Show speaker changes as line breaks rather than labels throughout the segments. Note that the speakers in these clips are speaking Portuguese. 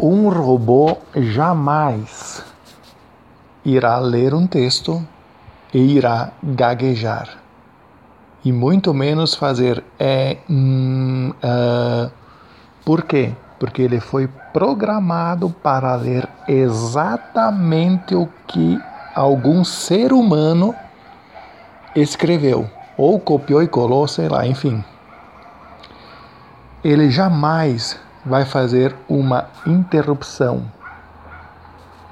Um robô jamais irá ler um texto e irá gaguejar. E muito menos fazer é. Hum, uh, por quê? Porque ele foi programado para ler exatamente o que algum ser humano escreveu, ou copiou e colou, sei lá, enfim. Ele jamais vai fazer uma interrupção,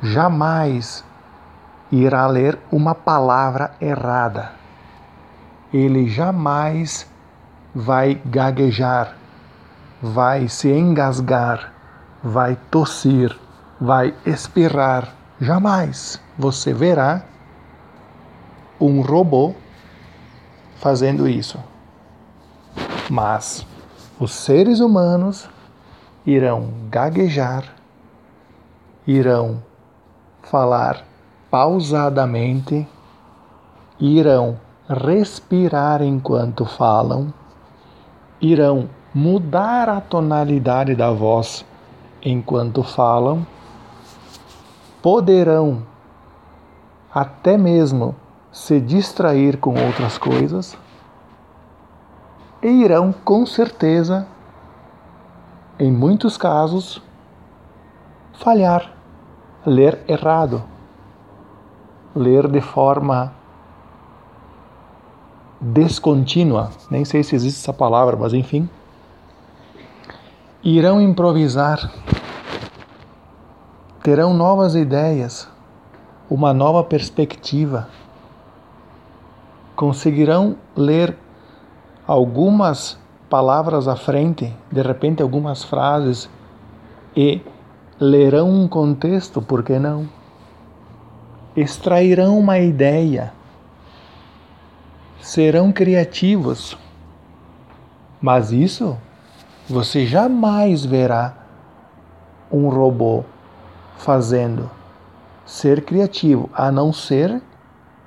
jamais irá ler uma palavra errada. Ele jamais vai gaguejar, vai se engasgar, vai tossir, vai espirrar. Jamais você verá um robô fazendo isso. Mas os seres humanos irão gaguejar, irão falar pausadamente, irão respirar enquanto falam, irão mudar a tonalidade da voz enquanto falam, poderão até mesmo se distrair com outras coisas e irão com certeza, em muitos casos, falhar, ler errado, ler de forma descontínua, nem sei se existe essa palavra, mas enfim, irão improvisar, terão novas ideias, uma nova perspectiva, conseguirão ler algumas palavras à frente, de repente algumas frases, e lerão um contexto, por que não? Extrairão uma ideia, serão criativos. Mas isso você jamais verá um robô fazendo ser criativo, a não ser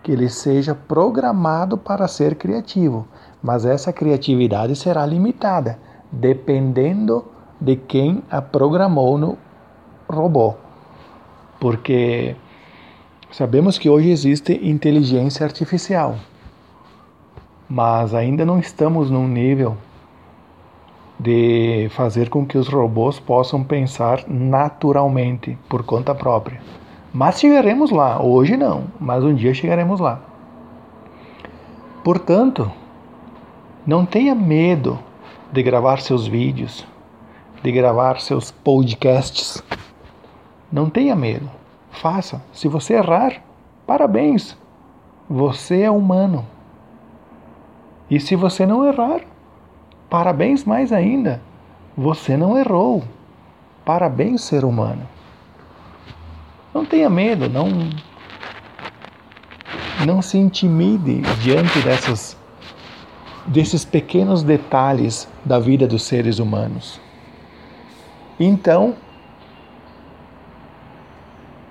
que ele seja programado para ser criativo mas essa criatividade será limitada, dependendo de quem a programou no robô. Porque sabemos que hoje existe inteligência artificial, mas ainda não estamos num nível de fazer com que os robôs possam pensar naturalmente por conta própria. Mas chegaremos lá, hoje não, mas um dia chegaremos lá. Portanto, não tenha medo de gravar seus vídeos, de gravar seus podcasts. Não tenha medo. Faça. Se você errar, parabéns. Você é humano. E se você não errar, parabéns mais ainda. Você não errou. Parabéns, ser humano. Não tenha medo, não não se intimide diante dessas desses pequenos detalhes da vida dos seres humanos. Então,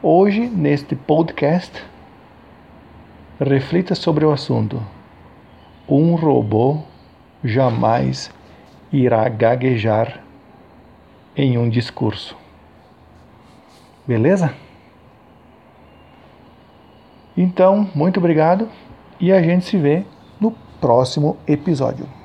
hoje, neste podcast, reflita sobre o assunto. Um robô jamais irá gaguejar em um discurso. Beleza? Então, muito obrigado e a gente se vê próximo episódio.